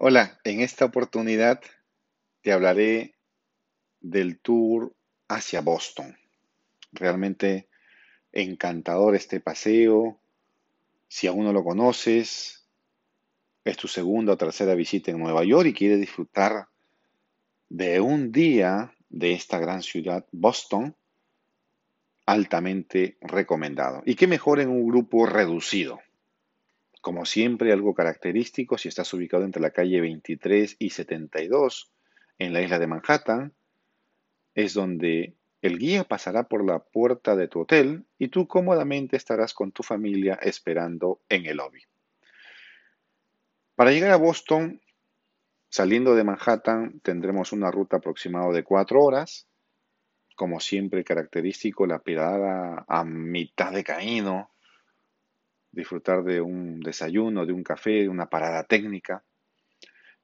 Hola, en esta oportunidad te hablaré del tour hacia Boston. Realmente encantador este paseo. Si aún no lo conoces, es tu segunda o tercera visita en Nueva York y quieres disfrutar de un día de esta gran ciudad, Boston, altamente recomendado. Y qué mejor en un grupo reducido. Como siempre, algo característico si estás ubicado entre la calle 23 y 72 en la isla de Manhattan, es donde el guía pasará por la puerta de tu hotel y tú cómodamente estarás con tu familia esperando en el lobby. Para llegar a Boston, saliendo de Manhattan, tendremos una ruta aproximada de cuatro horas. Como siempre, característico, la pirada a mitad de camino disfrutar de un desayuno, de un café, de una parada técnica.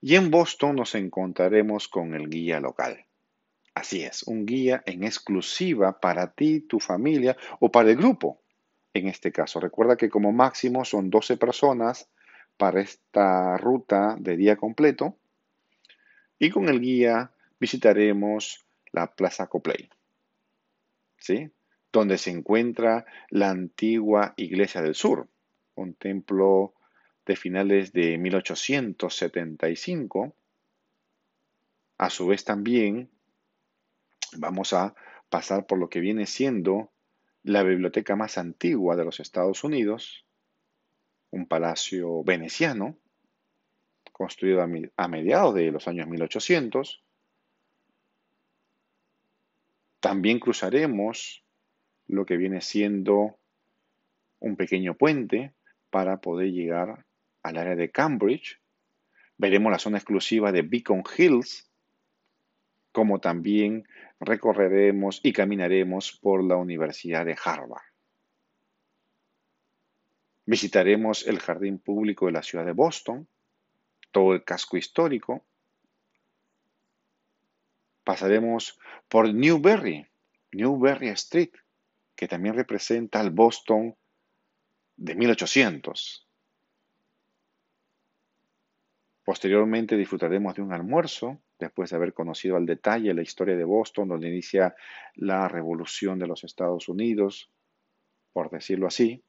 Y en Boston nos encontraremos con el guía local. Así es, un guía en exclusiva para ti, tu familia o para el grupo. En este caso, recuerda que como máximo son 12 personas para esta ruta de día completo. Y con el guía visitaremos la Plaza Copley. ¿Sí? Donde se encuentra la antigua Iglesia del Sur, un templo de finales de 1875. A su vez también vamos a pasar por lo que viene siendo la biblioteca más antigua de los Estados Unidos, un palacio veneciano, construido a, mediados de los años 1800. También cruzaremos lo que viene siendo un pequeño puente para poder llegar al área de Cambridge. Veremos la zona exclusiva de Beacon Hills, como también recorreremos y caminaremos por la Universidad de Harvard. Visitaremos el jardín público de la ciudad de Boston, todo el casco histórico. Pasaremos por Newberry, Newberry Street, que también representa al Boston de 1800. Posteriormente disfrutaremos de un almuerzo, después de haber conocido al detalle la historia de Boston, donde inicia la revolución de los Estados Unidos, por decirlo así.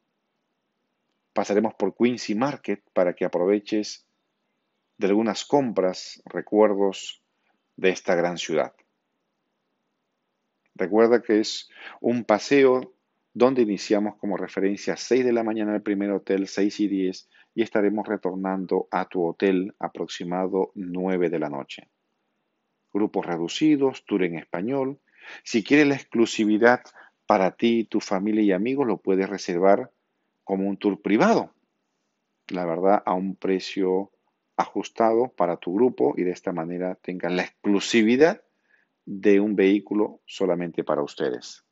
Pasaremos por Quincy Market para que aproveches de algunas compras, recuerdos de esta gran ciudad. Recuerda que es un paseo donde iniciamos como referencia 6 de la mañana el primer hotel, 6 y 10, y estaremos retornando a tu hotel aproximado 9 de la noche. Grupos reducidos, tour en español. Si quieres la exclusividad para ti, tu familia y amigos, lo puedes reservar como un tour privado. La verdad, a un precio ajustado para tu grupo y de esta manera tengan la exclusividad de un vehículo solamente para ustedes.